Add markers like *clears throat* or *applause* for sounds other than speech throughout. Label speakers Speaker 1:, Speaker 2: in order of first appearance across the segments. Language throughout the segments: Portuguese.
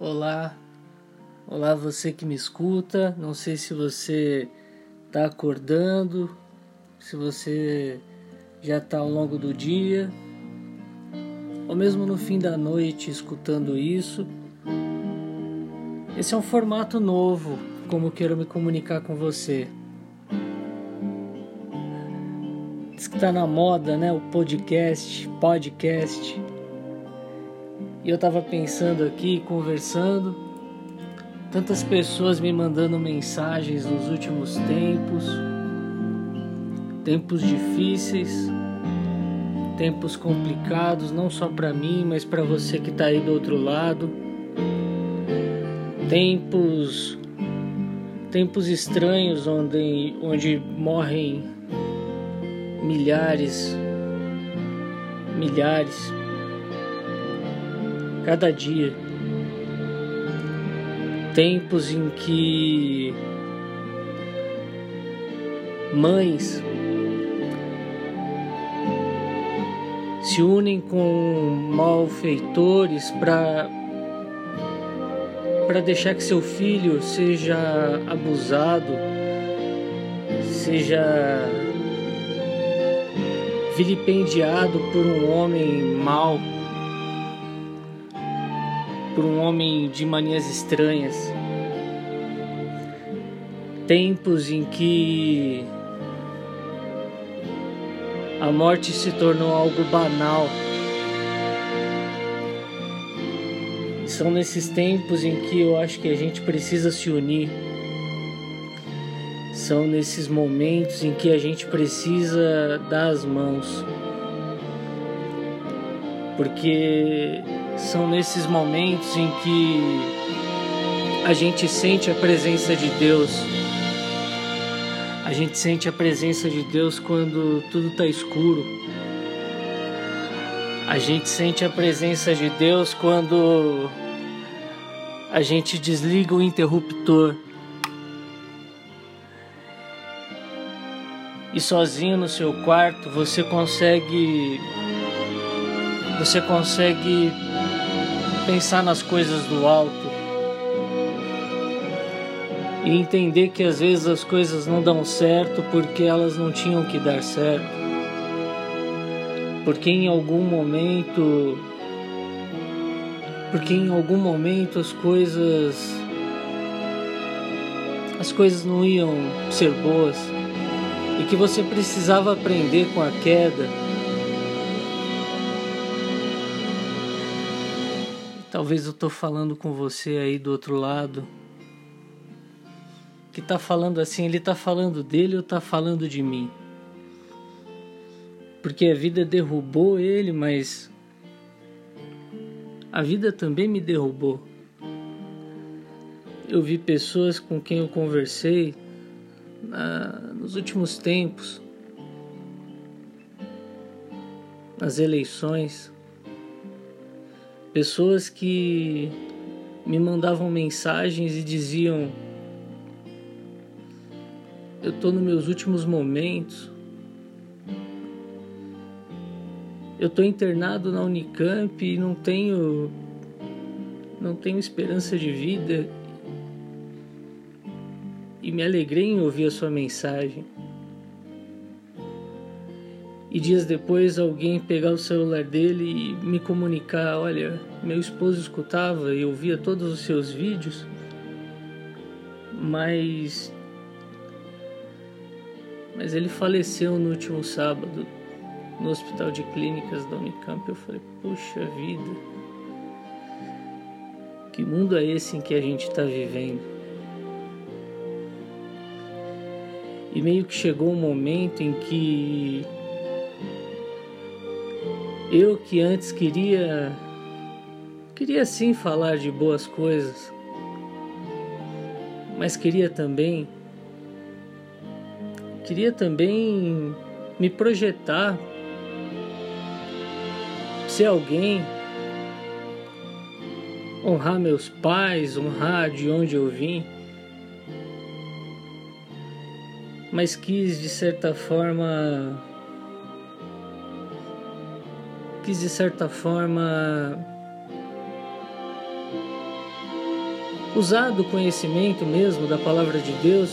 Speaker 1: Olá, olá você que me escuta. Não sei se você está acordando, se você já está ao longo do dia, ou mesmo no fim da noite escutando isso. Esse é um formato novo, como quero me comunicar com você. Diz que está na moda, né? O podcast, podcast. E eu estava pensando aqui, conversando, tantas pessoas me mandando mensagens nos últimos tempos, tempos difíceis, tempos complicados, não só para mim, mas para você que está aí do outro lado. Tempos tempos estranhos onde onde morrem milhares milhares cada dia. Tempos em que mães se unem com malfeitores para para deixar que seu filho seja abusado, seja vilipendiado por um homem mau por um homem de manias estranhas. Tempos em que a morte se tornou algo banal. São nesses tempos em que eu acho que a gente precisa se unir. São nesses momentos em que a gente precisa dar as mãos. Porque são nesses momentos em que a gente sente a presença de Deus. A gente sente a presença de Deus quando tudo está escuro. A gente sente a presença de Deus quando a gente desliga o interruptor. E sozinho no seu quarto você consegue você consegue pensar nas coisas do alto e entender que às vezes as coisas não dão certo porque elas não tinham que dar certo. Porque em algum momento porque em algum momento as coisas as coisas não iam ser boas e que você precisava aprender com a queda Talvez eu tô falando com você aí do outro lado. Que tá falando assim, ele tá falando dele ou tá falando de mim? Porque a vida derrubou ele, mas a vida também me derrubou. Eu vi pessoas com quem eu conversei na, nos últimos tempos, nas eleições, Pessoas que me mandavam mensagens e diziam: Eu estou nos meus últimos momentos. Eu estou internado na Unicamp e não tenho não tenho esperança de vida. E me alegrei em ouvir a sua mensagem e dias depois alguém pegar o celular dele e me comunicar: olha, meu esposo escutava e ouvia todos os seus vídeos, mas. Mas ele faleceu no último sábado no hospital de clínicas da Unicamp. Eu falei: puxa vida, que mundo é esse em que a gente está vivendo? E meio que chegou um momento em que eu que antes queria queria sim falar de boas coisas, mas queria também queria também me projetar ser alguém, honrar meus pais, honrar de onde eu vim. Mas quis de certa forma quis de certa forma usar do conhecimento mesmo da palavra de Deus,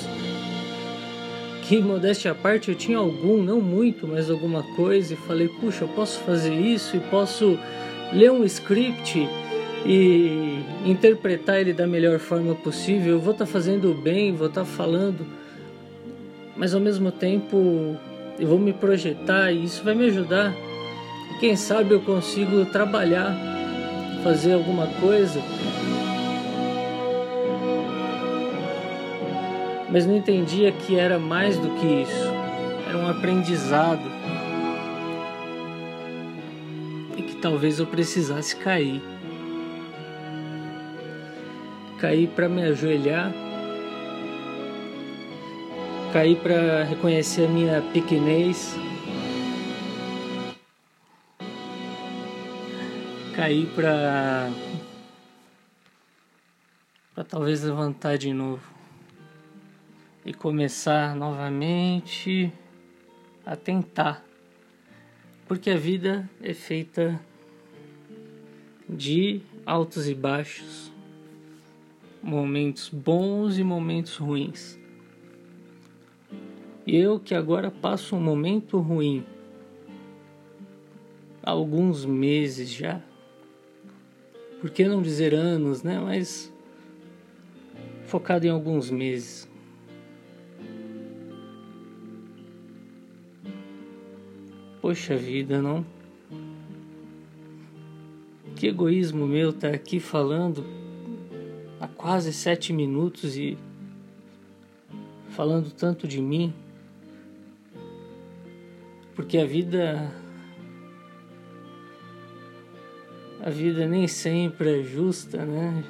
Speaker 1: que modéstia à parte eu tinha algum, não muito, mas alguma coisa, e falei, puxa, eu posso fazer isso e posso ler um script e interpretar ele da melhor forma possível. Eu vou estar tá fazendo bem, vou estar tá falando, mas ao mesmo tempo eu vou me projetar e isso vai me ajudar. Quem sabe eu consigo trabalhar, fazer alguma coisa. Mas não entendia que era mais do que isso. Era um aprendizado. E que talvez eu precisasse cair caí para me ajoelhar, caí para reconhecer a minha pequenez, caí para para talvez levantar de novo. E começar novamente a tentar, porque a vida é feita de altos e baixos momentos bons e momentos ruins. Eu que agora passo um momento ruim, alguns meses já, por que não dizer anos, né? Mas focado em alguns meses. Poxa vida, não? Que egoísmo meu estar tá aqui falando há quase sete minutos e falando tanto de mim, porque a vida a vida nem sempre é justa, né?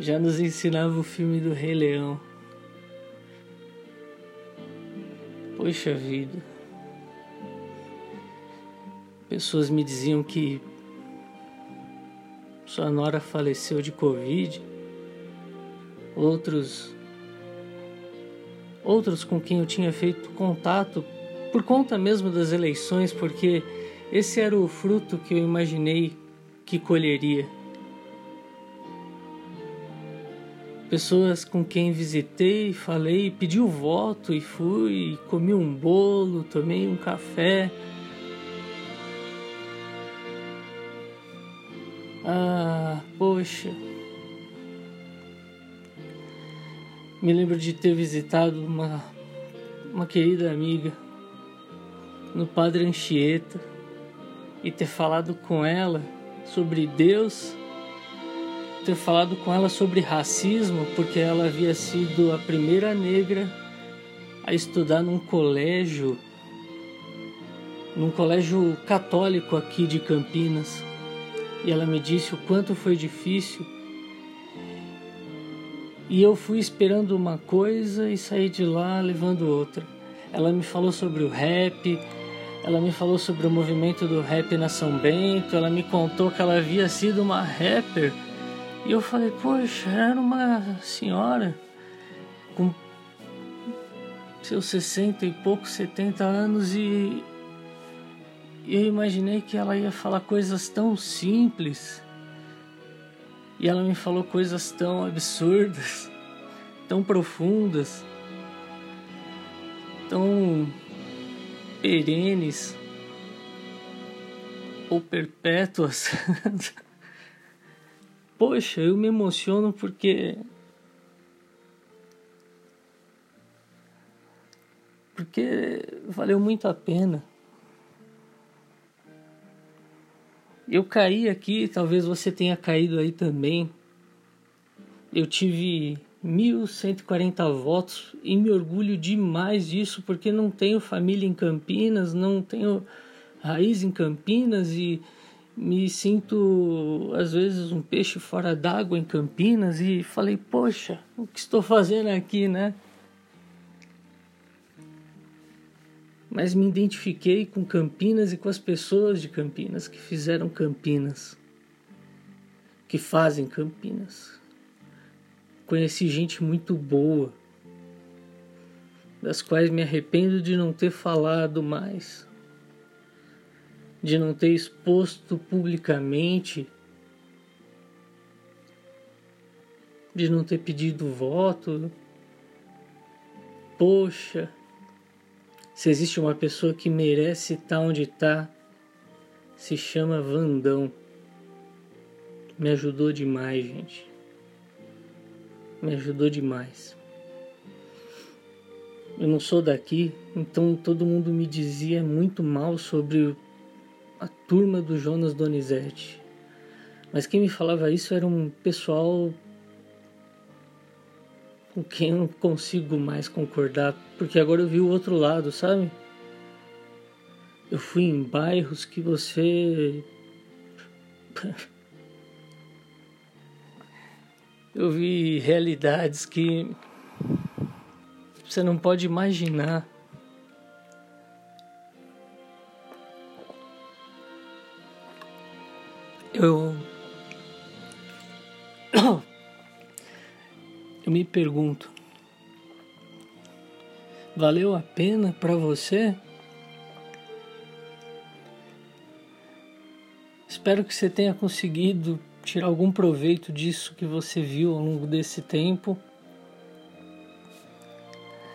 Speaker 1: Já nos ensinava o filme do Rei Leão. Poxa vida. Pessoas me diziam que sua nora faleceu de Covid, outros outros com quem eu tinha feito contato por conta mesmo das eleições, porque esse era o fruto que eu imaginei que colheria. Pessoas com quem visitei, falei, pedi o voto e fui, comi um bolo, tomei um café Ah, poxa. Me lembro de ter visitado uma, uma querida amiga no Padre Anchieta e ter falado com ela sobre Deus, ter falado com ela sobre racismo, porque ela havia sido a primeira negra a estudar num colégio, num colégio católico aqui de Campinas e ela me disse o quanto foi difícil. E eu fui esperando uma coisa e saí de lá levando outra. Ela me falou sobre o rap, ela me falou sobre o movimento do rap na São Bento, ela me contou que ela havia sido uma rapper. E eu falei, poxa, era uma senhora com seus 60 e poucos, 70 anos e eu imaginei que ela ia falar coisas tão simples. E ela me falou coisas tão absurdas, tão profundas, tão perenes ou perpétuas. *laughs* Poxa, eu me emociono porque porque valeu muito a pena. Eu caí aqui, talvez você tenha caído aí também. Eu tive 1.140 votos e me orgulho demais disso porque não tenho família em Campinas, não tenho raiz em Campinas e me sinto às vezes um peixe fora d'água em Campinas e falei, poxa, o que estou fazendo aqui, né? mas me identifiquei com Campinas e com as pessoas de Campinas que fizeram Campinas, que fazem Campinas. Conheci gente muito boa, das quais me arrependo de não ter falado mais, de não ter exposto publicamente de não ter pedido voto. Poxa, se existe uma pessoa que merece estar onde está, se chama Vandão. Me ajudou demais, gente. Me ajudou demais. Eu não sou daqui, então todo mundo me dizia muito mal sobre a turma do Jonas Donizete. Mas quem me falava isso era um pessoal com quem eu não consigo mais concordar, porque agora eu vi o outro lado, sabe? Eu fui em bairros que você. Eu vi realidades que você não pode imaginar. Eu. *coughs* Eu me pergunto: valeu a pena para você? Espero que você tenha conseguido tirar algum proveito disso que você viu ao longo desse tempo.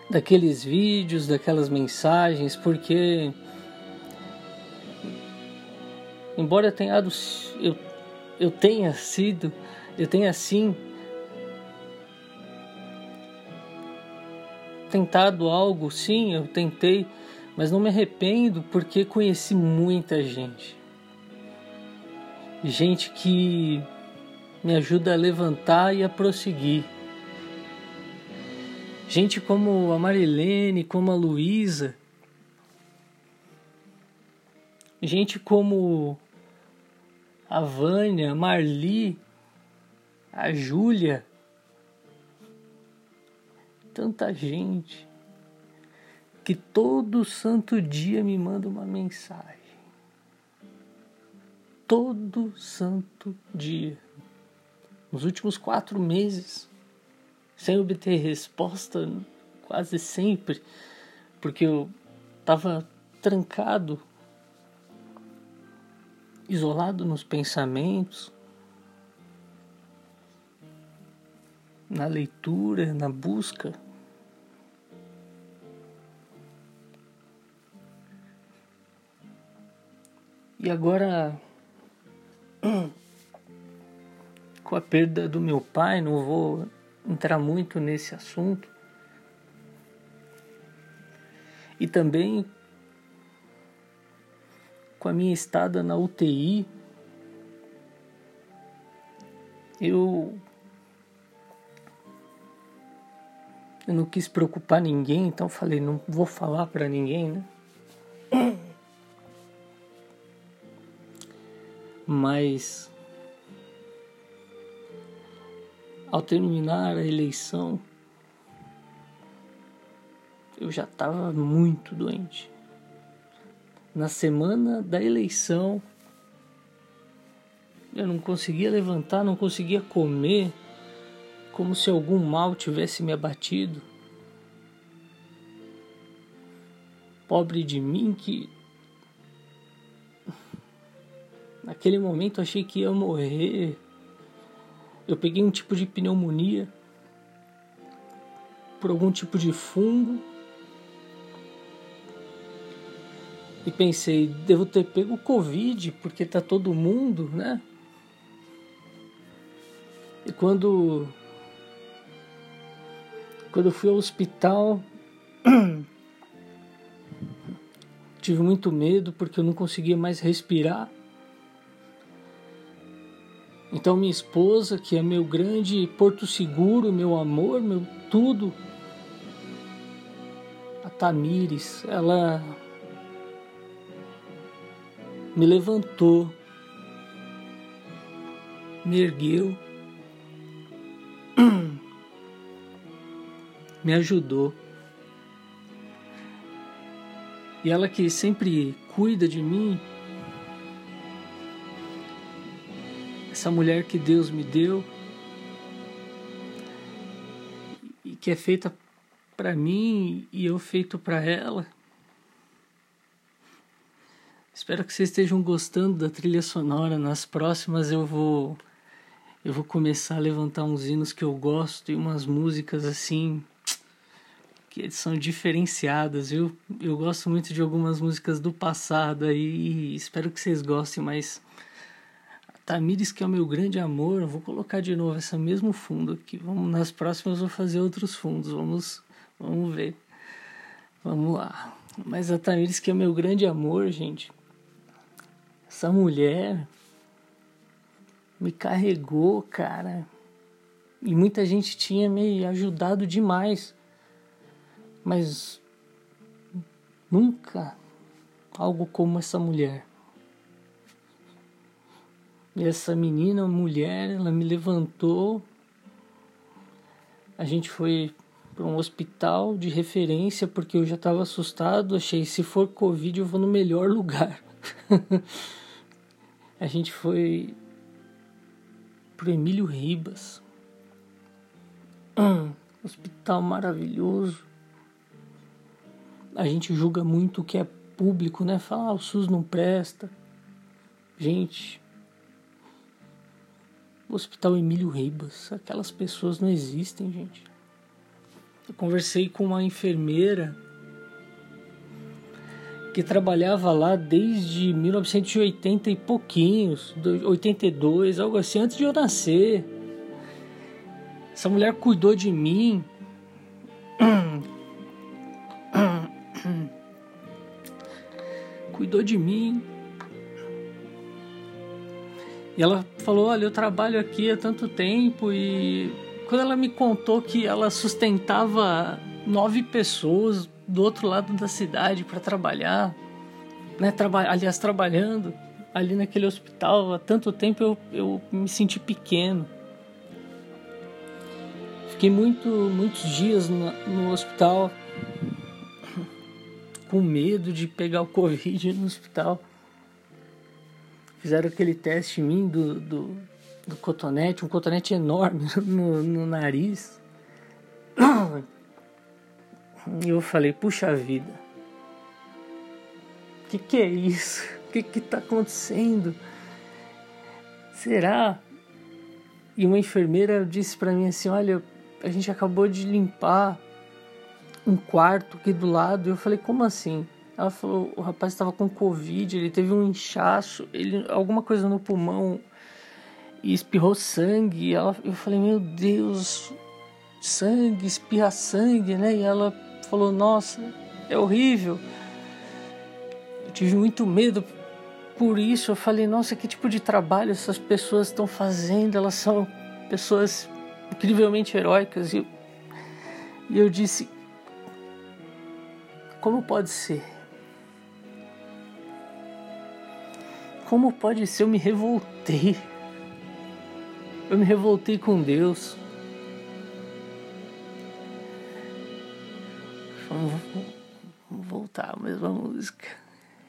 Speaker 1: Daqueles vídeos, daquelas mensagens, porque embora eu tenha, eu, eu tenha sido, eu tenha sim tentado algo, sim, eu tentei, mas não me arrependo porque conheci muita gente gente que me ajuda a levantar e a prosseguir. Gente como a Marilene, como a Luísa. Gente como a Vânia, a Marli, a Júlia. Tanta gente que todo santo dia me manda uma mensagem todo santo dia. Nos últimos quatro meses, sem obter resposta, quase sempre, porque eu estava trancado, isolado nos pensamentos, na leitura, na busca. E agora *clears throat* com a perda do meu pai, não vou entrar muito nesse assunto. E também com a minha estada na UTI, eu eu não quis preocupar ninguém, então falei, não vou falar para ninguém, né? Mas ao terminar a eleição, eu já estava muito doente. Na semana da eleição, eu não conseguia levantar, não conseguia comer, como se algum mal tivesse me abatido. Pobre de mim que Naquele momento achei que ia morrer. Eu peguei um tipo de pneumonia por algum tipo de fungo. E pensei, devo ter pego Covid, porque tá todo mundo, né? E quando quando eu fui ao hospital, *clears throat* tive muito medo porque eu não conseguia mais respirar. Então, minha esposa, que é meu grande porto seguro, meu amor, meu tudo, a Tamires, ela me levantou, me ergueu, *clears throat* me ajudou. E ela que sempre cuida de mim, essa mulher que Deus me deu e que é feita para mim e eu feito para ela. Espero que vocês estejam gostando da trilha sonora. Nas próximas eu vou eu vou começar a levantar uns hinos que eu gosto e umas músicas assim que são diferenciadas, viu? Eu gosto muito de algumas músicas do passado aí e espero que vocês gostem, mas Tamires, que é o meu grande amor, vou colocar de novo esse mesmo fundo aqui. Vamos nas próximas vou fazer outros fundos. Vamos, vamos ver. Vamos lá. Mas a Tamires, que é o meu grande amor, gente. Essa mulher me carregou, cara. E muita gente tinha me ajudado demais. Mas nunca algo como essa mulher. E essa menina, mulher, ela me levantou. A gente foi para um hospital de referência porque eu já estava assustado. Achei se for Covid eu vou no melhor *laughs* lugar. a gente foi pro Emílio Ribas. *clears throat* hospital maravilhoso. A gente julga muito o que é público, né? Fala, ah, o SUS não presta. Gente, o Hospital Emílio Ribas. Aquelas pessoas não existem, gente. Eu conversei com uma enfermeira que trabalhava lá desde 1980 e pouquinhos, 82, algo assim, antes de eu nascer. Essa mulher cuidou de mim. *coughs* cuidou de mim e ela falou: Olha, eu trabalho aqui há tanto tempo. E quando ela me contou que ela sustentava nove pessoas do outro lado da cidade para trabalhar, né? Traba aliás, trabalhando ali naquele hospital há tanto tempo, eu, eu me senti pequeno. Fiquei muito, muitos dias no, no hospital com medo de pegar o Covid no hospital. Fizeram aquele teste em mim do, do, do cotonete, um cotonete enorme *laughs* no, no nariz. E eu falei, puxa vida, o que, que é isso? O *laughs* que, que tá acontecendo? Será? E uma enfermeira disse para mim assim: Olha, a gente acabou de limpar um quarto aqui do lado. Eu falei: Como assim? Ela falou, o rapaz estava com covid, ele teve um inchaço, ele alguma coisa no pulmão e espirrou sangue. Ela, eu falei, meu Deus, sangue, espirra sangue, né? E ela falou, nossa, é horrível. Eu tive muito medo por isso. Eu falei, nossa, que tipo de trabalho essas pessoas estão fazendo? Elas são pessoas incrivelmente heróicas. E, e eu disse, como pode ser? Como pode ser? Eu me revoltei. Eu me revoltei com Deus. Vamos, voltar a mesma música.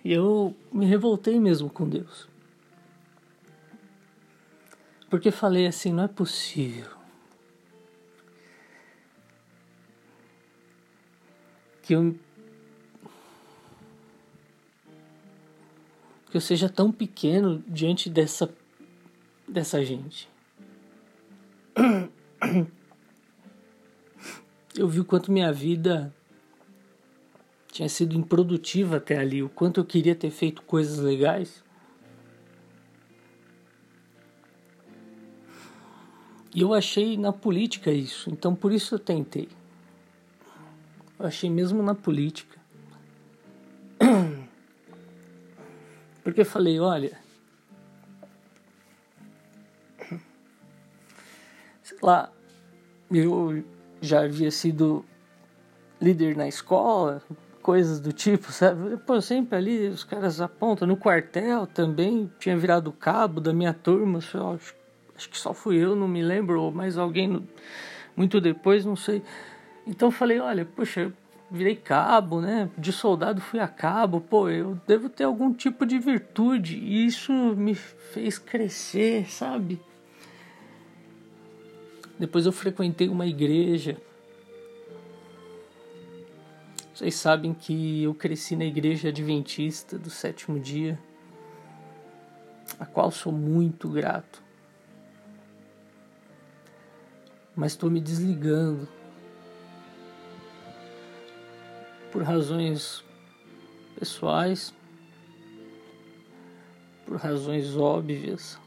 Speaker 1: E eu me revoltei mesmo com Deus. Porque falei assim: não é possível. Que eu que eu seja tão pequeno diante dessa dessa gente. Eu vi o quanto minha vida tinha sido improdutiva até ali, o quanto eu queria ter feito coisas legais. E eu achei na política isso, então por isso eu tentei. Eu achei mesmo na política. *clears throat* Porque eu falei, olha, sei lá, eu já havia sido líder na escola, coisas do tipo, sabe? Pô, sempre ali os caras apontam no quartel também, tinha virado cabo da minha turma, acho, acho que só fui eu, não me lembro, ou mais alguém no, muito depois, não sei. Então falei, olha, poxa, virei cabo, né? De soldado fui a cabo, pô, eu devo ter algum tipo de virtude e isso me fez crescer, sabe? Depois eu frequentei uma igreja. Vocês sabem que eu cresci na igreja adventista do sétimo dia, a qual sou muito grato. mas estou me desligando por razões pessoais, por razões óbvias,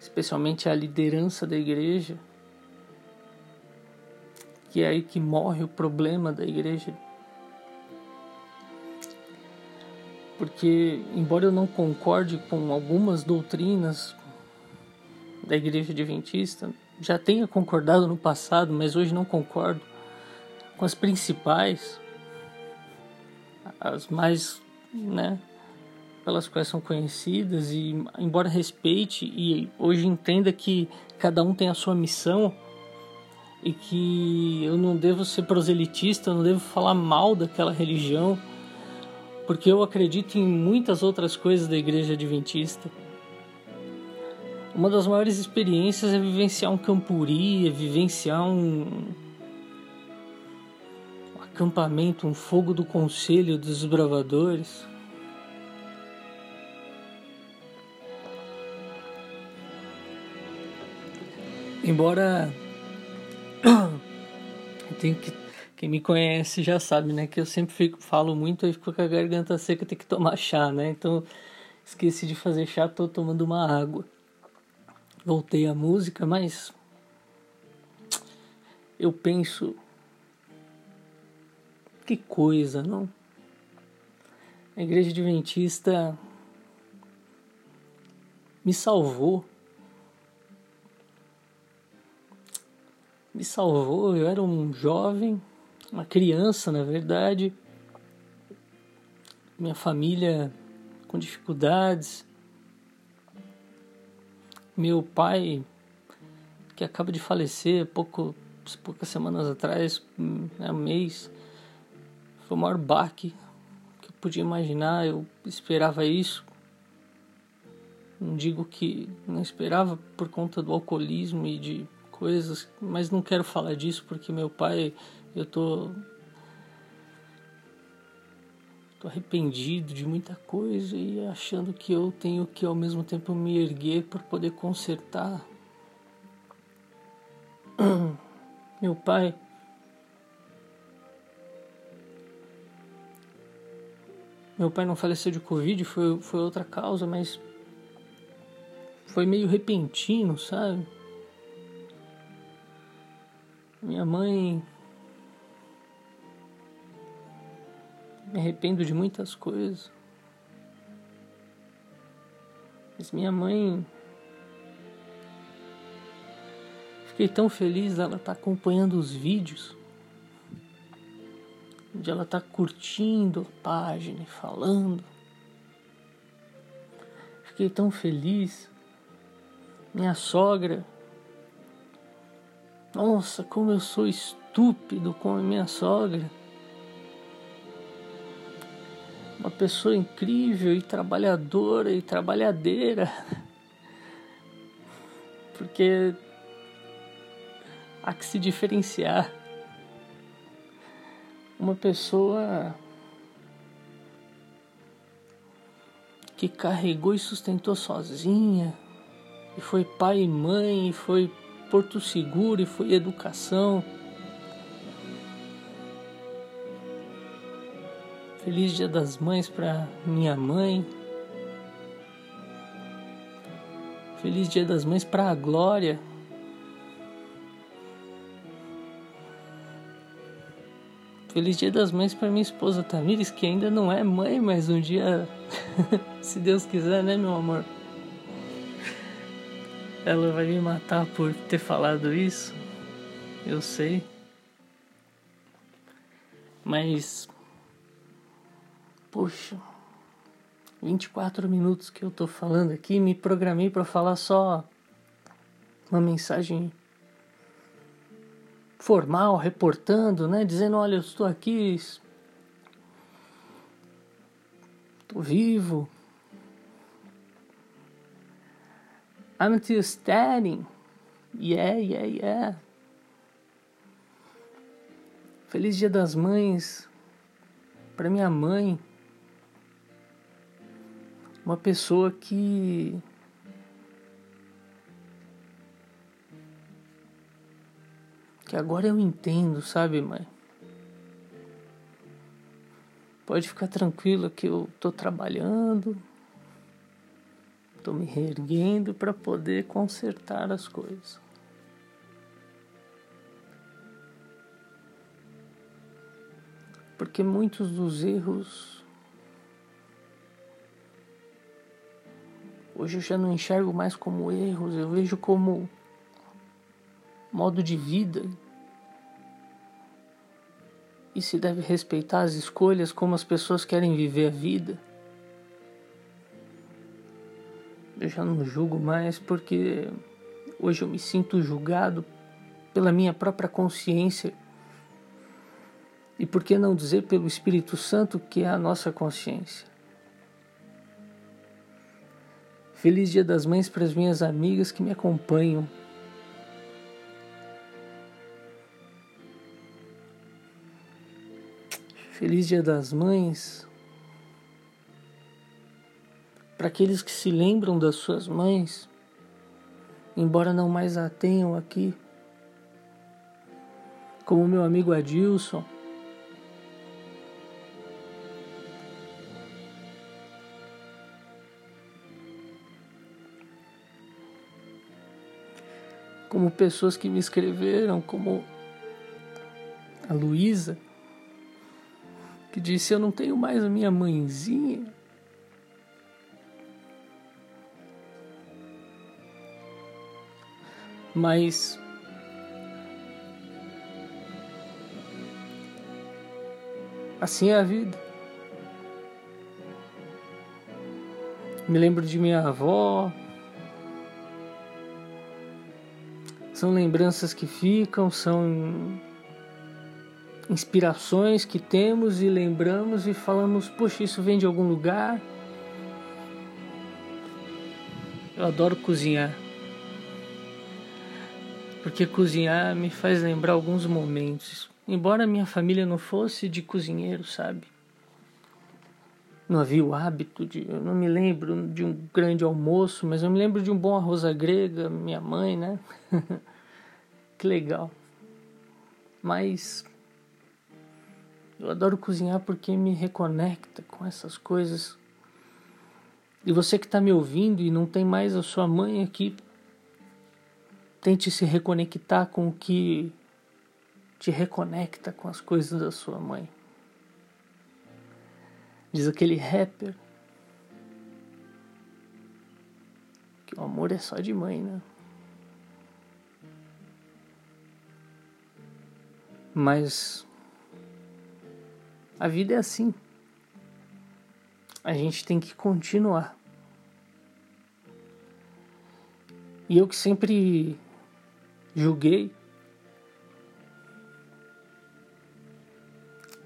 Speaker 1: especialmente a liderança da igreja, que é aí que morre o problema da igreja. Porque, embora eu não concorde com algumas doutrinas da igreja adventista, já tenha concordado no passado, mas hoje não concordo com as principais, as mais, né, pelas quais são conhecidas e embora respeite e hoje entenda que cada um tem a sua missão e que eu não devo ser proselitista, eu não devo falar mal daquela religião, porque eu acredito em muitas outras coisas da igreja adventista. Uma das maiores experiências é vivenciar um campuri, é vivenciar um, acampamento, um fogo do conselho dos desbravadores. Embora *coughs* tem que quem me conhece já sabe, né, que eu sempre fico falo muito e fico com a garganta seca, tem que tomar chá, né? Então esqueci de fazer chá, tô tomando uma água. Voltei à música, mas eu penso que coisa, não? A igreja adventista me salvou. Me salvou, eu era um jovem, uma criança, na verdade. Minha família com dificuldades. Meu pai, que acaba de falecer pouco, poucas semanas atrás, né, um mês, foi o maior baque que eu podia imaginar. Eu esperava isso. Não digo que não esperava por conta do alcoolismo e de coisas, mas não quero falar disso porque meu pai, eu tô tô arrependido de muita coisa e achando que eu tenho que ao mesmo tempo me erguer para poder consertar. *clears throat* Meu pai Meu pai não faleceu de Covid, foi, foi outra causa, mas foi meio repentino, sabe? Minha mãe. Me arrependo de muitas coisas. Mas minha mãe. Fiquei tão feliz estar tá acompanhando os vídeos de ela tá curtindo a página e falando. Fiquei tão feliz. Minha sogra. Nossa, como eu sou estúpido com a minha sogra. Uma pessoa incrível e trabalhadora e trabalhadeira. Porque há que se diferenciar uma pessoa que carregou e sustentou sozinha, e foi pai e mãe, e foi porto seguro, e foi educação. Feliz Dia das Mães para minha mãe. Feliz Dia das Mães para a Glória. Feliz Dia das Mães para minha esposa Tamires, que ainda não é mãe, mas um dia, *laughs* se Deus quiser, né, meu amor? Ela vai me matar por ter falado isso. Eu sei. Mas. Poxa. 24 minutos que eu tô falando aqui, me programei para falar só uma mensagem formal, reportando, né, dizendo, olha, eu estou aqui, estou vivo. I'm still standing. Yeah, yeah, yeah. Feliz Dia das Mães para minha mãe. Uma pessoa que que agora eu entendo, sabe, mãe? Pode ficar tranquila que eu tô trabalhando, tô me reerguendo para poder consertar as coisas. Porque muitos dos erros hoje eu já não enxergo mais como erros, eu vejo como modo de vida. E se deve respeitar as escolhas como as pessoas querem viver a vida. Eu já não julgo mais porque hoje eu me sinto julgado pela minha própria consciência. E por que não dizer pelo Espírito Santo que é a nossa consciência? Feliz Dia das Mães para as minhas amigas que me acompanham Feliz Dia das Mães. Para aqueles que se lembram das suas mães, embora não mais a tenham aqui, como meu amigo Adilson. Como pessoas que me escreveram, como a Luísa que disse: Eu não tenho mais a minha mãezinha. Mas assim é a vida. Me lembro de minha avó. São lembranças que ficam, são inspirações que temos e lembramos e falamos: poxa, isso vem de algum lugar. Eu adoro cozinhar. Porque cozinhar me faz lembrar alguns momentos. Embora minha família não fosse de cozinheiro, sabe? Não havia o hábito de. Eu não me lembro de um grande almoço, mas eu me lembro de um bom arroz à grega, minha mãe, né? *laughs* que legal. Mas eu adoro cozinhar porque me reconecta com essas coisas. E você que está me ouvindo e não tem mais a sua mãe aqui, tente se reconectar com o que te reconecta com as coisas da sua mãe. Diz aquele rapper que o amor é só de mãe, né? Mas a vida é assim. A gente tem que continuar. E eu que sempre julguei,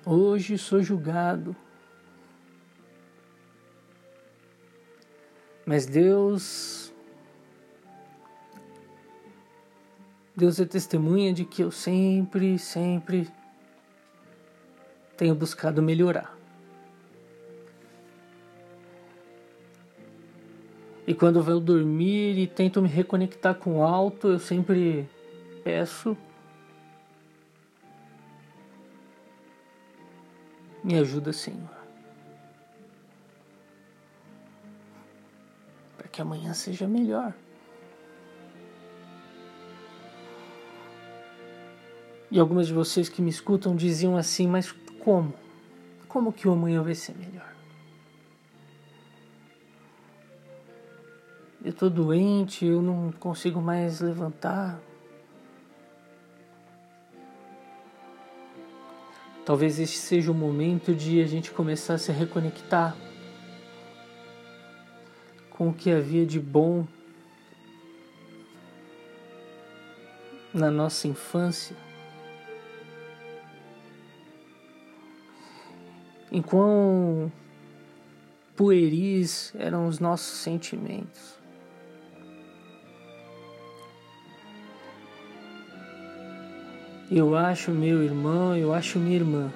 Speaker 1: hoje sou julgado. Mas Deus Deus é testemunha de que eu sempre, sempre tenho buscado melhorar. E quando eu vou dormir e tento me reconectar com o alto, eu sempre peço me ajuda, Senhor. Para que amanhã seja melhor. E algumas de vocês que me escutam diziam assim, mas como? Como que o amanhã vai ser melhor? Eu tô doente, eu não consigo mais levantar. Talvez este seja o momento de a gente começar a se reconectar com o que havia de bom na nossa infância. Em quão pueris eram os nossos sentimentos. Eu acho meu irmão, eu acho minha irmã.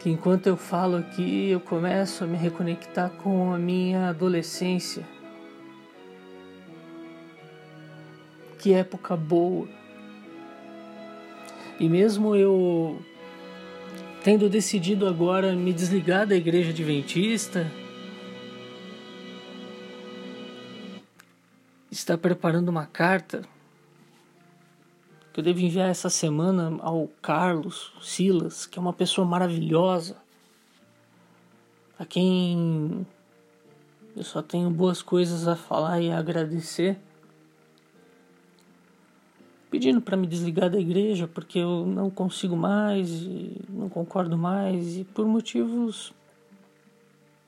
Speaker 1: Que enquanto eu falo aqui, eu começo a me reconectar com a minha adolescência. que época boa. E mesmo eu tendo decidido agora me desligar da igreja adventista, está preparando uma carta que eu devo enviar essa semana ao Carlos Silas, que é uma pessoa maravilhosa, a quem eu só tenho boas coisas a falar e a agradecer. Pedindo para me desligar da igreja porque eu não consigo mais e não concordo mais e por motivos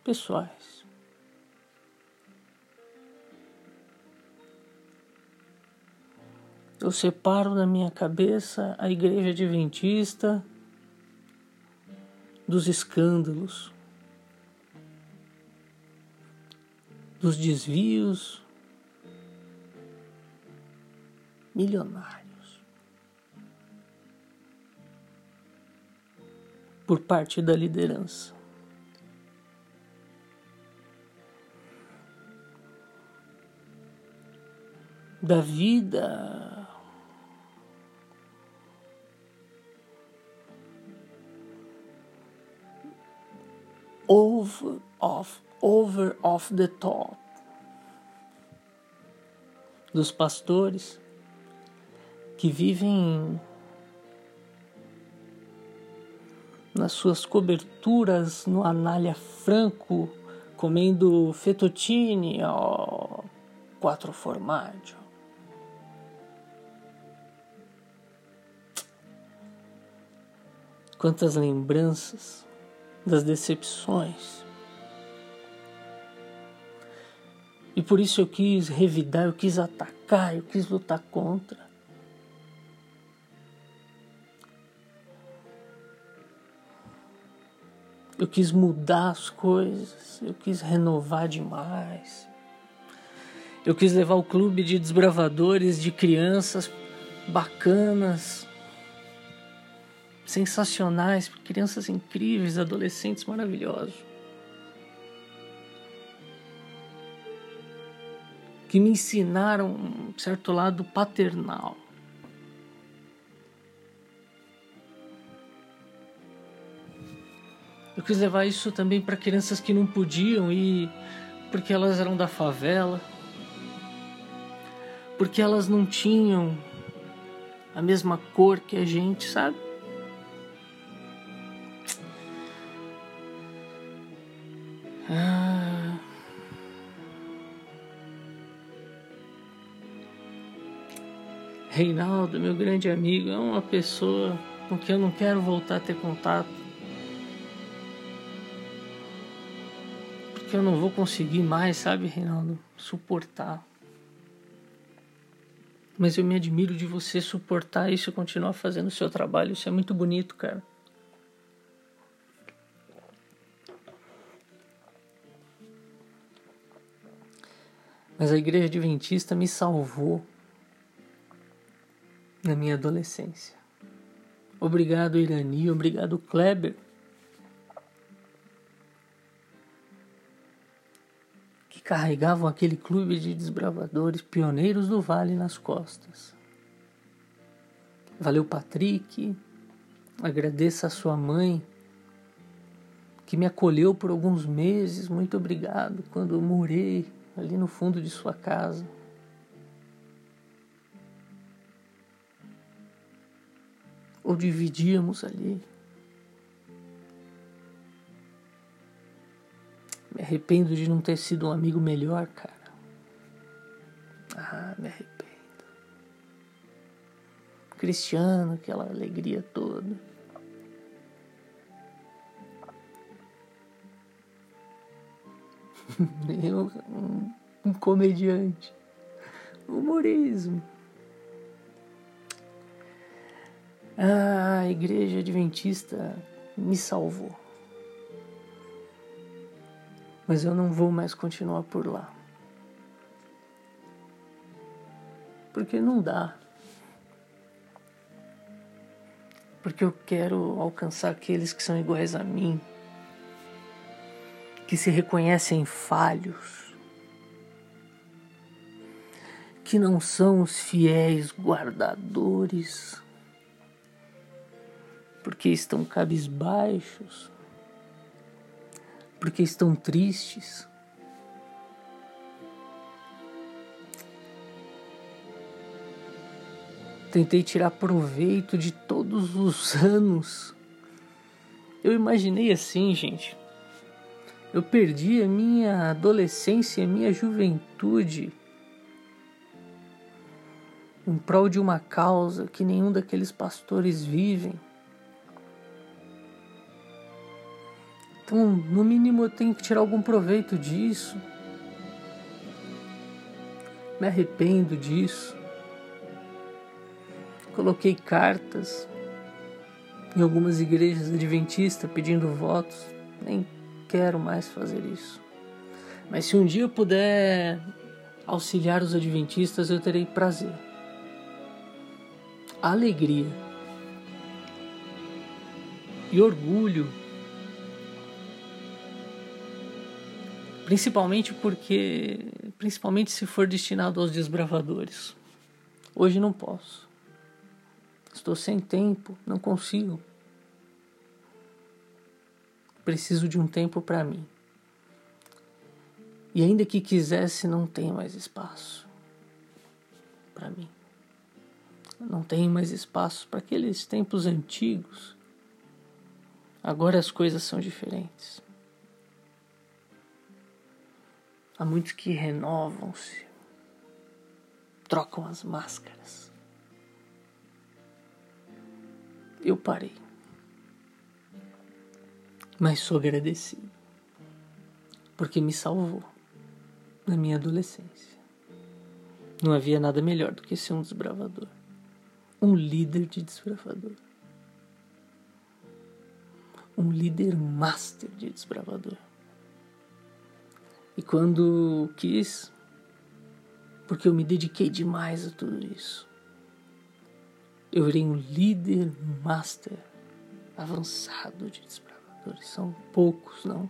Speaker 1: pessoais. Eu separo na minha cabeça a igreja adventista dos escândalos, dos desvios milionários. Por parte da liderança. Da vida. Over of over of the top. Dos pastores que vivem nas suas coberturas no Anália Franco comendo fettuccine ao quatro formaggio. Quantas lembranças das decepções. E por isso eu quis revidar, eu quis atacar, eu quis lutar contra. Eu quis mudar as coisas, eu quis renovar demais. Eu quis levar o clube de desbravadores de crianças bacanas, sensacionais, crianças incríveis, adolescentes maravilhosos. Que me ensinaram um certo lado paternal. Eu quis levar isso também para crianças que não podiam ir porque elas eram da favela, porque elas não tinham a mesma cor que a gente, sabe? Ah. Reinaldo, meu grande amigo, é uma pessoa com quem eu não quero voltar a ter contato. Porque eu não vou conseguir mais, sabe, Reinaldo, suportar. Mas eu me admiro de você suportar isso e continuar fazendo o seu trabalho. Isso é muito bonito, cara. Mas a igreja adventista me salvou na minha adolescência. Obrigado, Irani, obrigado, Kleber. Carregavam aquele clube de desbravadores pioneiros do vale nas costas. Valeu, Patrick. Agradeço a sua mãe que me acolheu por alguns meses. Muito obrigado quando eu morei ali no fundo de sua casa. Ou dividíamos ali. Me arrependo de não ter sido um amigo melhor, cara. Ah, me arrependo. Cristiano, aquela alegria toda. *laughs* Eu, um, um comediante. Humorismo. Ah, a igreja adventista me salvou. Mas eu não vou mais continuar por lá. Porque não dá. Porque eu quero alcançar aqueles que são iguais a mim que se reconhecem falhos, que não são os fiéis guardadores, porque estão cabisbaixos, porque estão tristes. Tentei tirar proveito de todos os anos. Eu imaginei assim, gente. Eu perdi a minha adolescência, a minha juventude em prol de uma causa que nenhum daqueles pastores vivem. Então, no mínimo, eu tenho que tirar algum proveito disso. Me arrependo disso. Coloquei cartas em algumas igrejas adventistas pedindo votos. Nem quero mais fazer isso. Mas se um dia eu puder auxiliar os adventistas, eu terei prazer alegria e orgulho. Principalmente porque, principalmente se for destinado aos desbravadores. Hoje não posso. Estou sem tempo, não consigo. Preciso de um tempo para mim. E ainda que quisesse, não tem mais espaço para mim não tem mais espaço para aqueles tempos antigos. Agora as coisas são diferentes. Há muitos que renovam-se, trocam as máscaras. Eu parei, mas sou agradecido, porque me salvou na minha adolescência. Não havia nada melhor do que ser um desbravador um líder de desbravador. Um líder master de desbravador. E quando quis, porque eu me dediquei demais a tudo isso, eu virei um líder master avançado de desbravadores. São poucos, não?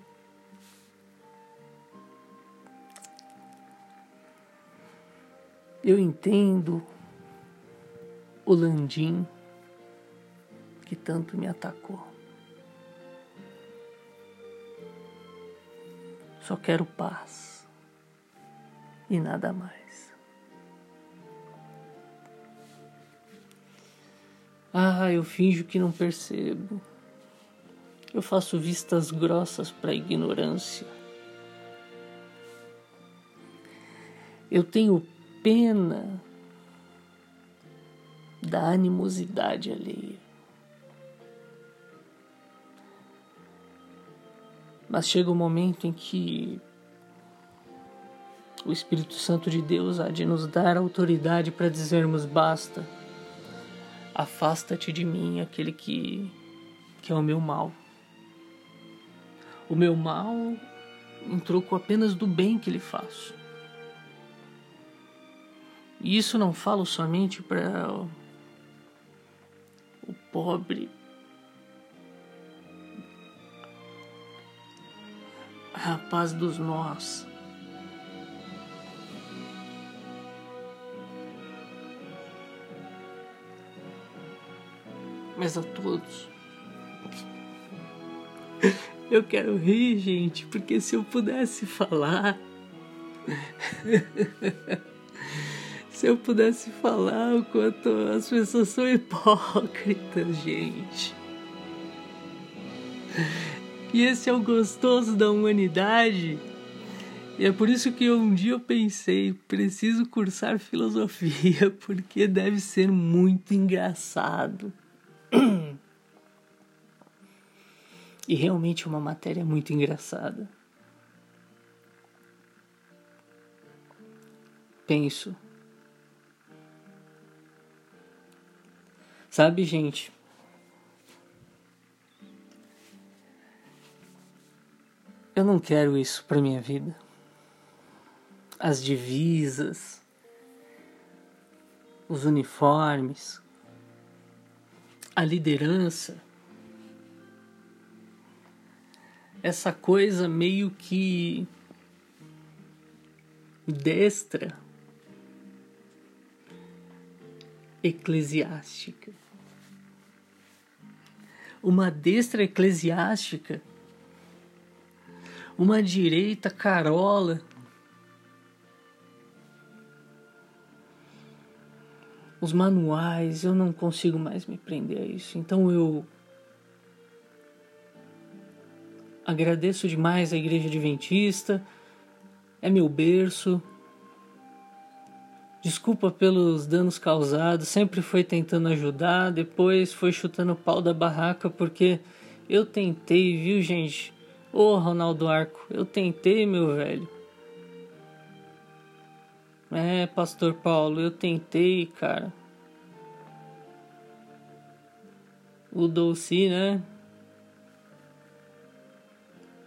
Speaker 1: Eu entendo o Landim que tanto me atacou. Só quero paz e nada mais. Ah, eu finjo que não percebo. Eu faço vistas grossas para a ignorância. Eu tenho pena da animosidade alheia. Mas chega o um momento em que o Espírito Santo de Deus há de nos dar autoridade para dizermos basta. Afasta-te de mim, aquele que, que é o meu mal. O meu mal em troco apenas do bem que lhe faço. E isso não falo somente para pobre. Rapaz dos nós. Mas a todos. Eu quero rir, gente, porque se eu pudesse falar. *laughs* Se eu pudesse falar o quanto as pessoas são hipócritas, gente. E esse é o gostoso da humanidade. E é por isso que um dia eu pensei, preciso cursar filosofia, *laughs* porque deve ser muito engraçado. E realmente é uma matéria muito engraçada. Penso Sabe, gente? Eu não quero isso para minha vida. As divisas, os uniformes, a liderança. Essa coisa meio que destra eclesiástica. Uma destra eclesiástica. Uma direita carola. Os manuais, eu não consigo mais me prender a isso. Então eu agradeço demais a Igreja Adventista, é meu berço. Desculpa pelos danos causados, sempre foi tentando ajudar, depois foi chutando o pau da barraca porque eu tentei, viu, gente? Ô, Ronaldo Arco, eu tentei, meu velho. É, Pastor Paulo, eu tentei, cara. O Dolci, né?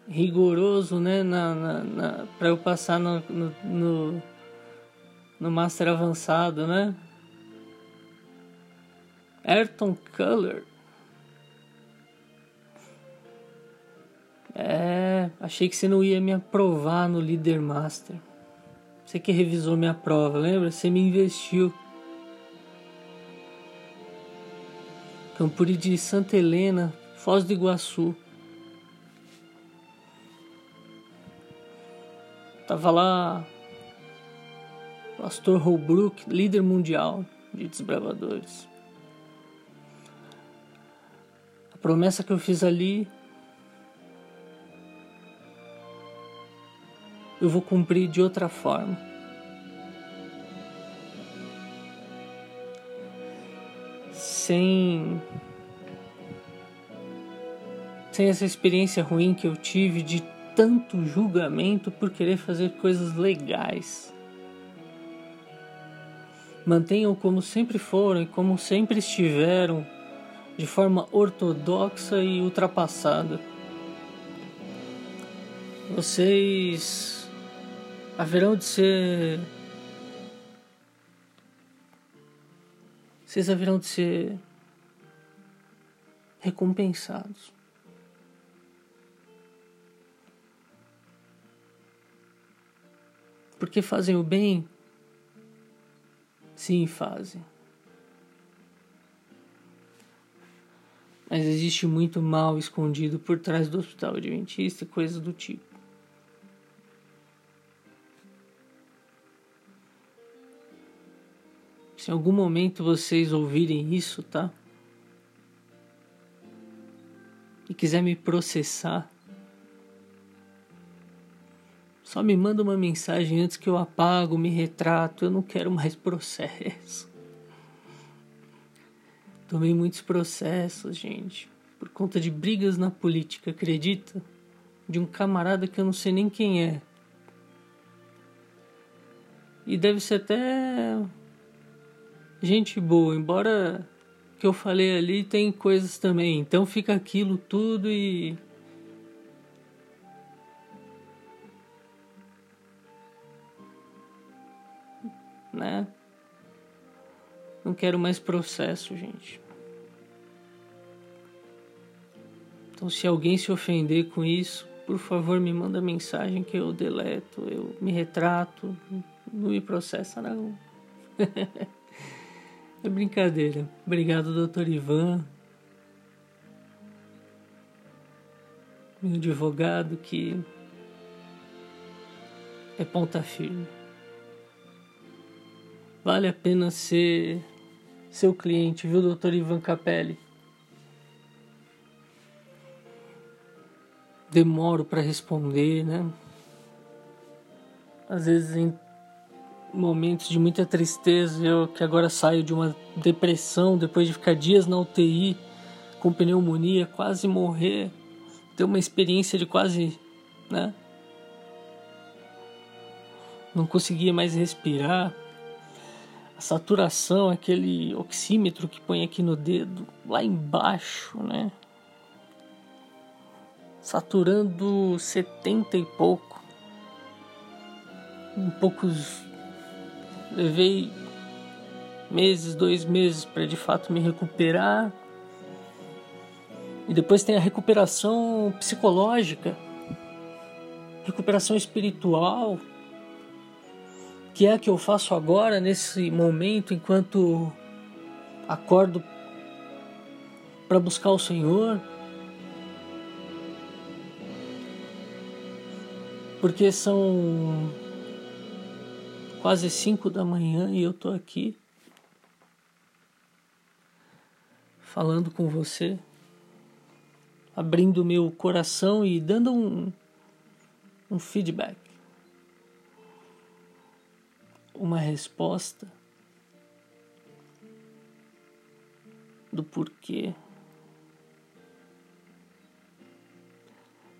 Speaker 1: rigoroso, né, na, na, na para eu passar no, no, no, no, Master avançado, né? Ayrton Color. É, achei que você não ia me aprovar no Líder Master. Você que revisou minha prova, lembra? Você me investiu. Campuri de Santa Helena, Foz do Iguaçu. Tava lá Pastor Holbrook, líder mundial de desbravadores. A promessa que eu fiz ali eu vou cumprir de outra forma. Sem sem essa experiência ruim que eu tive de tanto julgamento por querer fazer coisas legais. Mantenham como sempre foram e como sempre estiveram, de forma ortodoxa e ultrapassada. Vocês haverão de ser. Vocês haverão de ser recompensados. Porque fazem o bem? Sim, fazem. Mas existe muito mal escondido por trás do hospital adventista e coisas do tipo. Se em algum momento vocês ouvirem isso, tá? E quiser me processar, só me manda uma mensagem antes que eu apago, me retrato. Eu não quero mais processo. Tomei muitos processos, gente, por conta de brigas na política, acredita? De um camarada que eu não sei nem quem é. E deve ser até gente boa, embora que eu falei ali tem coisas também. Então fica aquilo tudo e né? Não quero mais processo, gente. Então, se alguém se ofender com isso, por favor, me manda mensagem que eu deleto, eu me retrato, não me processa não. *laughs* é brincadeira. Obrigado, doutor Ivan. Meu advogado que é ponta firme. Vale a pena ser seu cliente, viu, doutor Ivan Capelli? Demoro para responder, né? Às vezes momentos de muita tristeza, eu que agora saio de uma depressão depois de ficar dias na UTI com pneumonia, quase morrer, ter uma experiência de quase, né? Não conseguia mais respirar a saturação, aquele oxímetro que põe aqui no dedo, lá embaixo, né? Saturando 70 e pouco. Um poucos. Levei meses, dois meses para de fato me recuperar. E depois tem a recuperação psicológica, recuperação espiritual que é a que eu faço agora nesse momento enquanto acordo para buscar o Senhor, porque são quase cinco da manhã e eu tô aqui falando com você, abrindo meu coração e dando um, um feedback, uma resposta do porquê.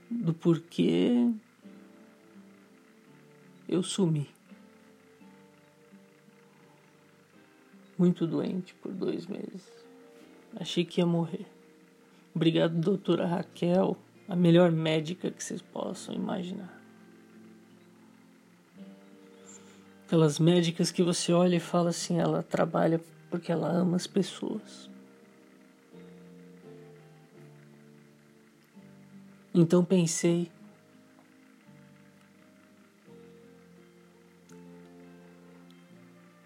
Speaker 1: Do porquê eu sumi. Muito doente por dois meses. Achei que ia morrer. Obrigado, doutora Raquel, a melhor médica que vocês possam imaginar. Aquelas médicas que você olha e fala assim, ela trabalha porque ela ama as pessoas. Então pensei,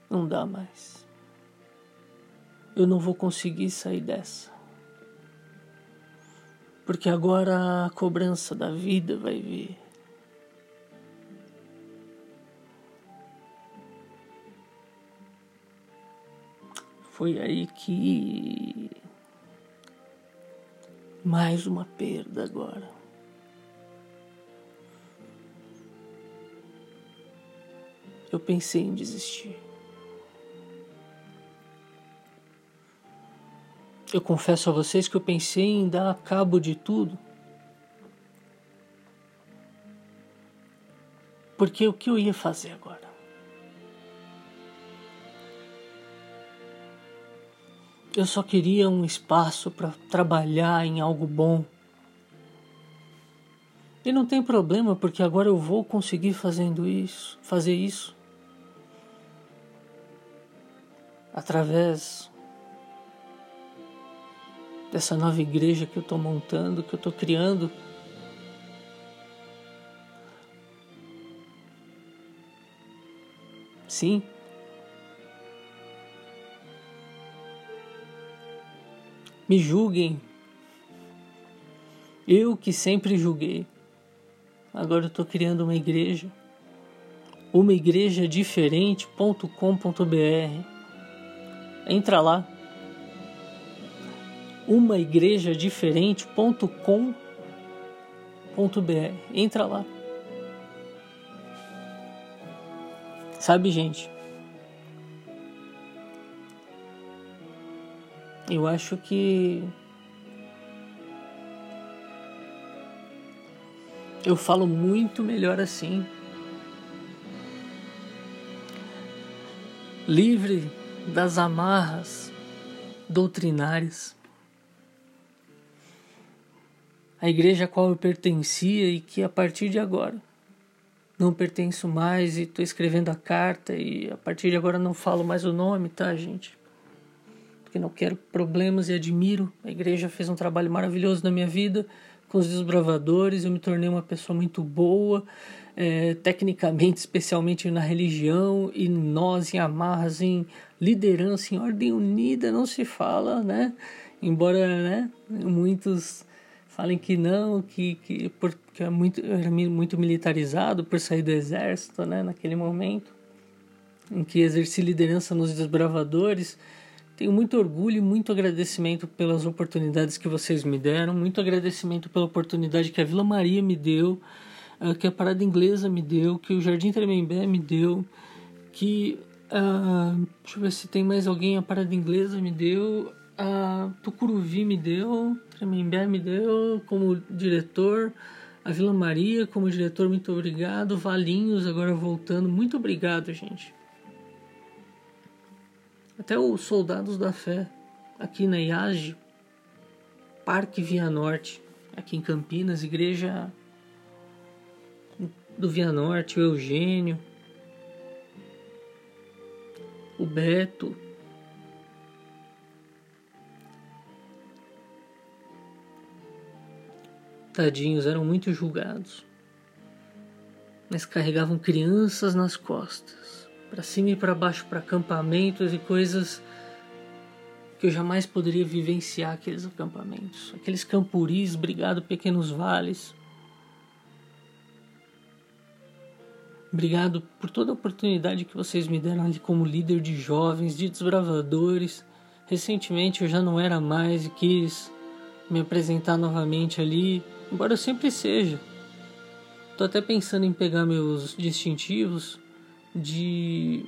Speaker 1: não dá mais. Eu não vou conseguir sair dessa. Porque agora a cobrança da vida vai vir. Foi aí que mais uma perda agora. Eu pensei em desistir. Eu confesso a vocês que eu pensei em dar cabo de tudo. Porque o que eu ia fazer agora? Eu só queria um espaço para trabalhar em algo bom. E não tem problema, porque agora eu vou conseguir fazendo isso, fazer isso. Através dessa nova igreja que eu estou montando, que eu estou criando. Sim, Me julguem. Eu que sempre julguei. Agora eu estou criando uma igreja. Uma igreja diferente.com.br. Entra lá. Uma igreja diferente.com.br. Entra lá. Sabe, gente? Eu acho que eu falo muito melhor assim. Livre das amarras doutrinárias. A igreja a qual eu pertencia e que a partir de agora não pertenço mais e estou escrevendo a carta e a partir de agora não falo mais o nome, tá, gente? porque não quero problemas e admiro. A igreja fez um trabalho maravilhoso na minha vida com os desbravadores. Eu me tornei uma pessoa muito boa, é, tecnicamente, especialmente na religião, e nós em amarras, em liderança, em ordem unida, não se fala, né? Embora né, muitos falem que não, que, que porque é muito, era muito militarizado por sair do exército, né? Naquele momento em que exerci liderança nos desbravadores tenho muito orgulho e muito agradecimento pelas oportunidades que vocês me deram, muito agradecimento pela oportunidade que a Vila Maria me deu, uh, que a Parada Inglesa me deu, que o Jardim Tremembé me deu, que. Uh, deixa eu ver se tem mais alguém. A Parada Inglesa me deu, a Tucuruvi me deu, Tremembé me deu como diretor, a Vila Maria como diretor, muito obrigado. Valinhos agora voltando, muito obrigado, gente. Até os Soldados da Fé, aqui na IAGE, Parque Via Norte, aqui em Campinas, igreja do Via Norte, o Eugênio, o Beto, tadinhos, eram muito julgados, mas carregavam crianças nas costas para cima e para baixo para acampamentos e coisas que eu jamais poderia vivenciar aqueles acampamentos, aqueles campuris, obrigado pequenos vales. Obrigado por toda a oportunidade que vocês me deram ali como líder de jovens, de desbravadores. Recentemente eu já não era mais e quis me apresentar novamente ali, embora eu sempre seja. Tô até pensando em pegar meus distintivos de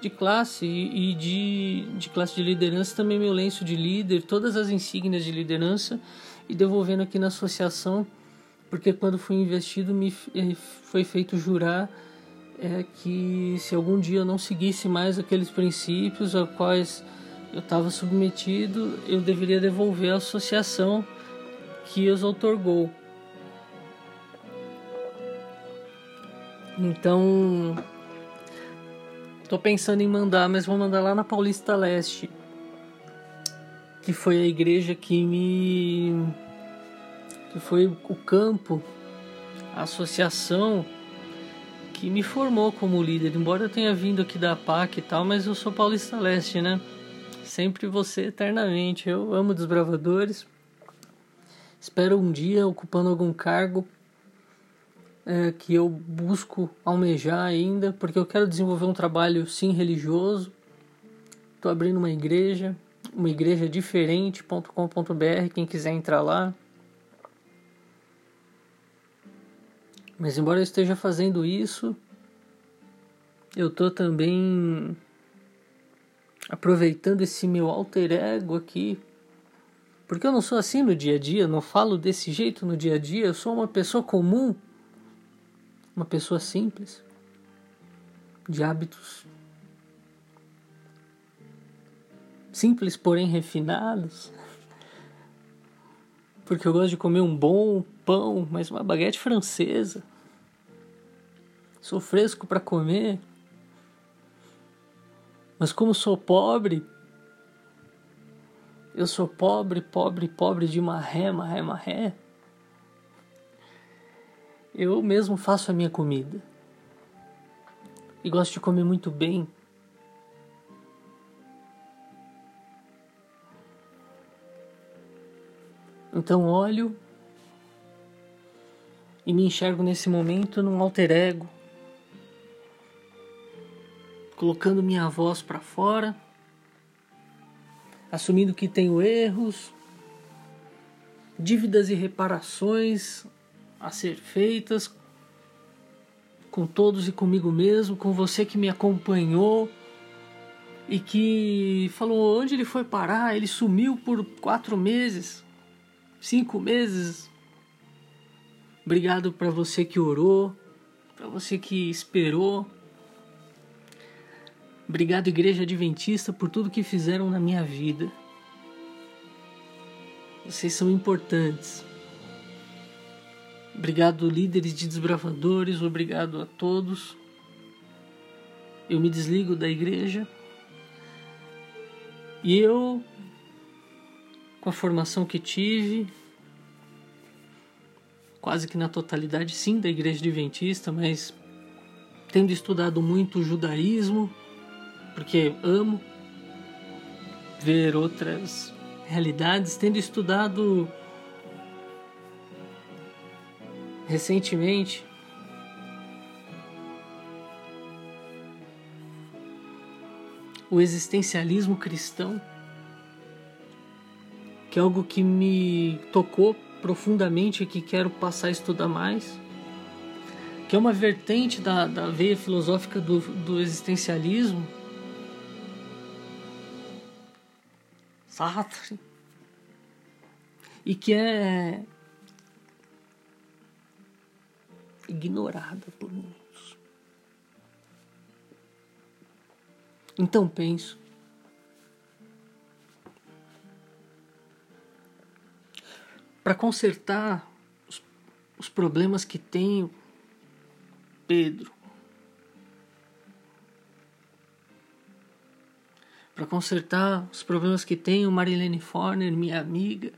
Speaker 1: de classe e de, de classe de liderança, também meu lenço de líder, todas as insígnias de liderança e devolvendo aqui na associação, porque quando fui investido me eh, foi feito jurar é, que se algum dia eu não seguisse mais aqueles princípios a quais eu estava submetido, eu deveria devolver à associação que os otorgou. Então, tô pensando em mandar, mas vou mandar lá na Paulista Leste, que foi a igreja que me que foi o campo, a associação que me formou como líder. Embora eu tenha vindo aqui da PAC e tal, mas eu sou Paulista Leste, né? Sempre você eternamente. Eu amo desbravadores. Espero um dia ocupando algum cargo é, que eu busco almejar ainda, porque eu quero desenvolver um trabalho sim religioso. Estou abrindo uma igreja, uma igreja diferente.com.br, quem quiser entrar lá. Mas embora eu esteja fazendo isso, eu estou também aproveitando esse meu alter ego aqui. Porque eu não sou assim no dia a dia, não falo desse jeito no dia a dia, eu sou uma pessoa comum uma pessoa simples, de hábitos simples, porém refinados. Porque eu gosto de comer um bom pão, mas uma baguete francesa. Sou fresco para comer. Mas como sou pobre, eu sou pobre, pobre, pobre de marré, marré, marré eu mesmo faço a minha comida. E gosto de comer muito bem. Então olho e me enxergo nesse momento num alter ego, colocando minha voz para fora, assumindo que tenho erros, dívidas e reparações a ser feitas com todos e comigo mesmo, com você que me acompanhou e que falou onde ele foi parar. Ele sumiu por quatro meses, cinco meses. Obrigado para você que orou, para você que esperou. Obrigado, Igreja Adventista, por tudo que fizeram na minha vida. Vocês são importantes. Obrigado, líderes de desbravadores, obrigado a todos. Eu me desligo da igreja e eu, com a formação que tive, quase que na totalidade, sim, da igreja adventista, mas tendo estudado muito o judaísmo, porque amo ver outras realidades, tendo estudado recentemente o existencialismo cristão, que é algo que me tocou profundamente e que quero passar a estudar mais, que é uma vertente da, da veia filosófica do, do existencialismo. Sartre. E que é ignorada por muitos. Então penso. Para consertar os, os problemas que tenho, Pedro, para consertar os problemas que tenho, Marilene Forner, minha amiga,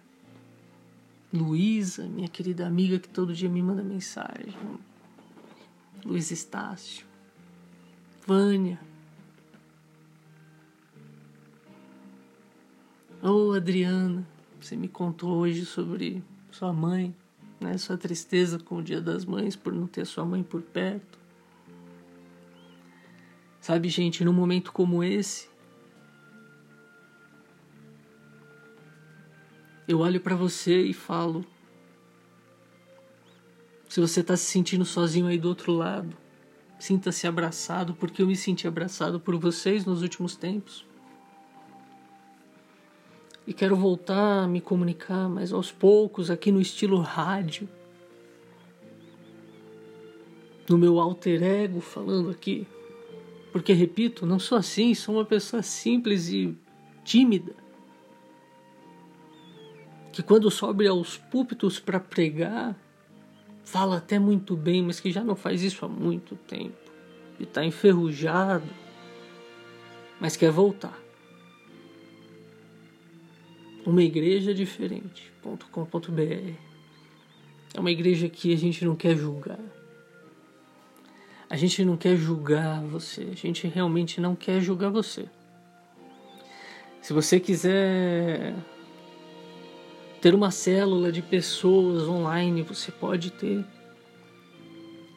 Speaker 1: Luísa, minha querida amiga que todo dia me manda mensagem. Luiz Estácio. Vânia. Ô oh, Adriana, você me contou hoje sobre sua mãe, né? Sua tristeza com o Dia das Mães por não ter sua mãe por perto. Sabe, gente, num momento como esse, eu olho para você e falo: se você está se sentindo sozinho aí do outro lado, sinta-se abraçado, porque eu me senti abraçado por vocês nos últimos tempos. E quero voltar a me comunicar, mas aos poucos, aqui no estilo rádio. No meu alter ego, falando aqui. Porque, repito, não sou assim, sou uma pessoa simples e tímida que quando sobe aos púlpitos para pregar, fala até muito bem, mas que já não faz isso há muito tempo. E está enferrujado, mas quer voltar. Uma igreja diferente.com.br é uma igreja que a gente não quer julgar. A gente não quer julgar você, a gente realmente não quer julgar você. Se você quiser ter uma célula de pessoas online, você pode ter.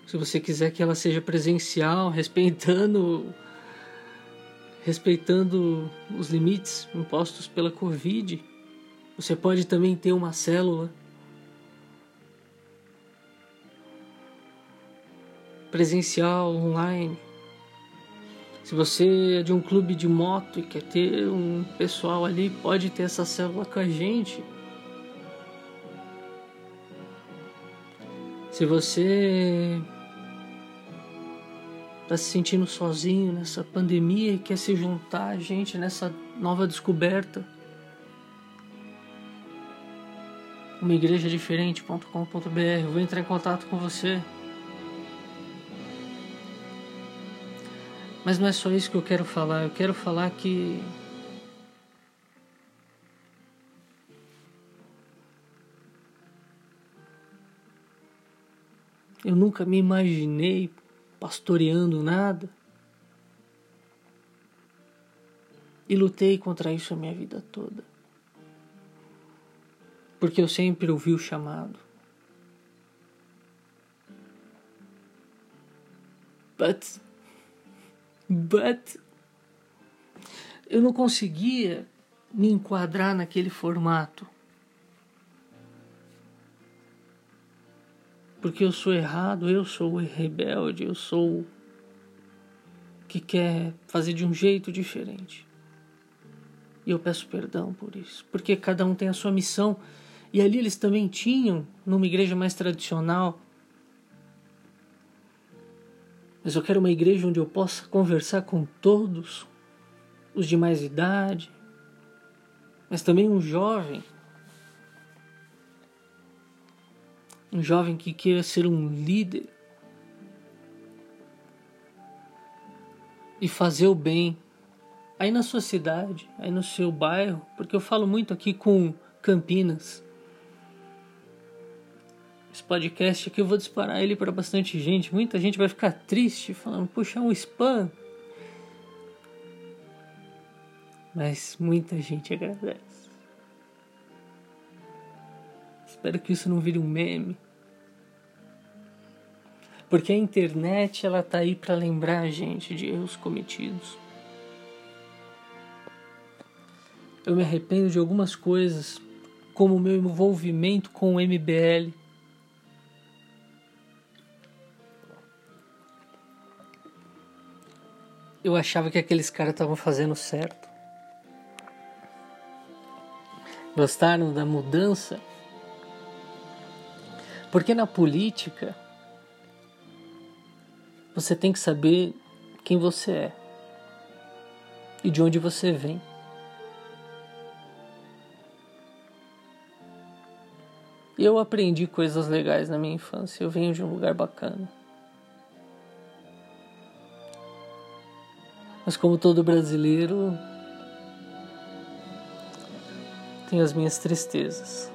Speaker 1: Se você quiser que ela seja presencial, *laughs* respeitando respeitando os limites impostos pela Covid, você pode também ter uma célula presencial, online. Se você é de um clube de moto e quer ter um pessoal ali, pode ter essa célula com a gente. Se você está se sentindo sozinho nessa pandemia e quer se juntar a gente nessa nova descoberta, uma igreja diferente.com.br, vou entrar em contato com você. Mas não é só isso que eu quero falar, eu quero falar que Eu nunca me imaginei pastoreando nada. E lutei contra isso a minha vida toda. Porque eu sempre ouvi o chamado. But. But. Eu não conseguia me enquadrar naquele formato. Porque eu sou errado, eu sou o rebelde, eu sou o que quer fazer de um jeito diferente. E eu peço perdão por isso, porque cada um tem a sua missão. E ali eles também tinham, numa igreja mais tradicional. Mas eu quero uma igreja onde eu possa conversar com todos, os de mais idade, mas também um jovem um jovem que queira ser um líder e fazer o bem aí na sua cidade, aí no seu bairro, porque eu falo muito aqui com Campinas. Esse podcast aqui eu vou disparar ele para bastante gente. Muita gente vai ficar triste falando, puxa, é um spam. Mas muita gente agradece. Espero que isso não vire um meme. Porque a internet ela tá aí para lembrar a gente de erros cometidos. Eu me arrependo de algumas coisas, como o meu envolvimento com o MBL. Eu achava que aqueles caras estavam fazendo certo. Gostaram da mudança? Porque na política você tem que saber quem você é e de onde você vem. Eu aprendi coisas legais na minha infância. Eu venho de um lugar bacana. Mas como todo brasileiro, tenho as minhas tristezas.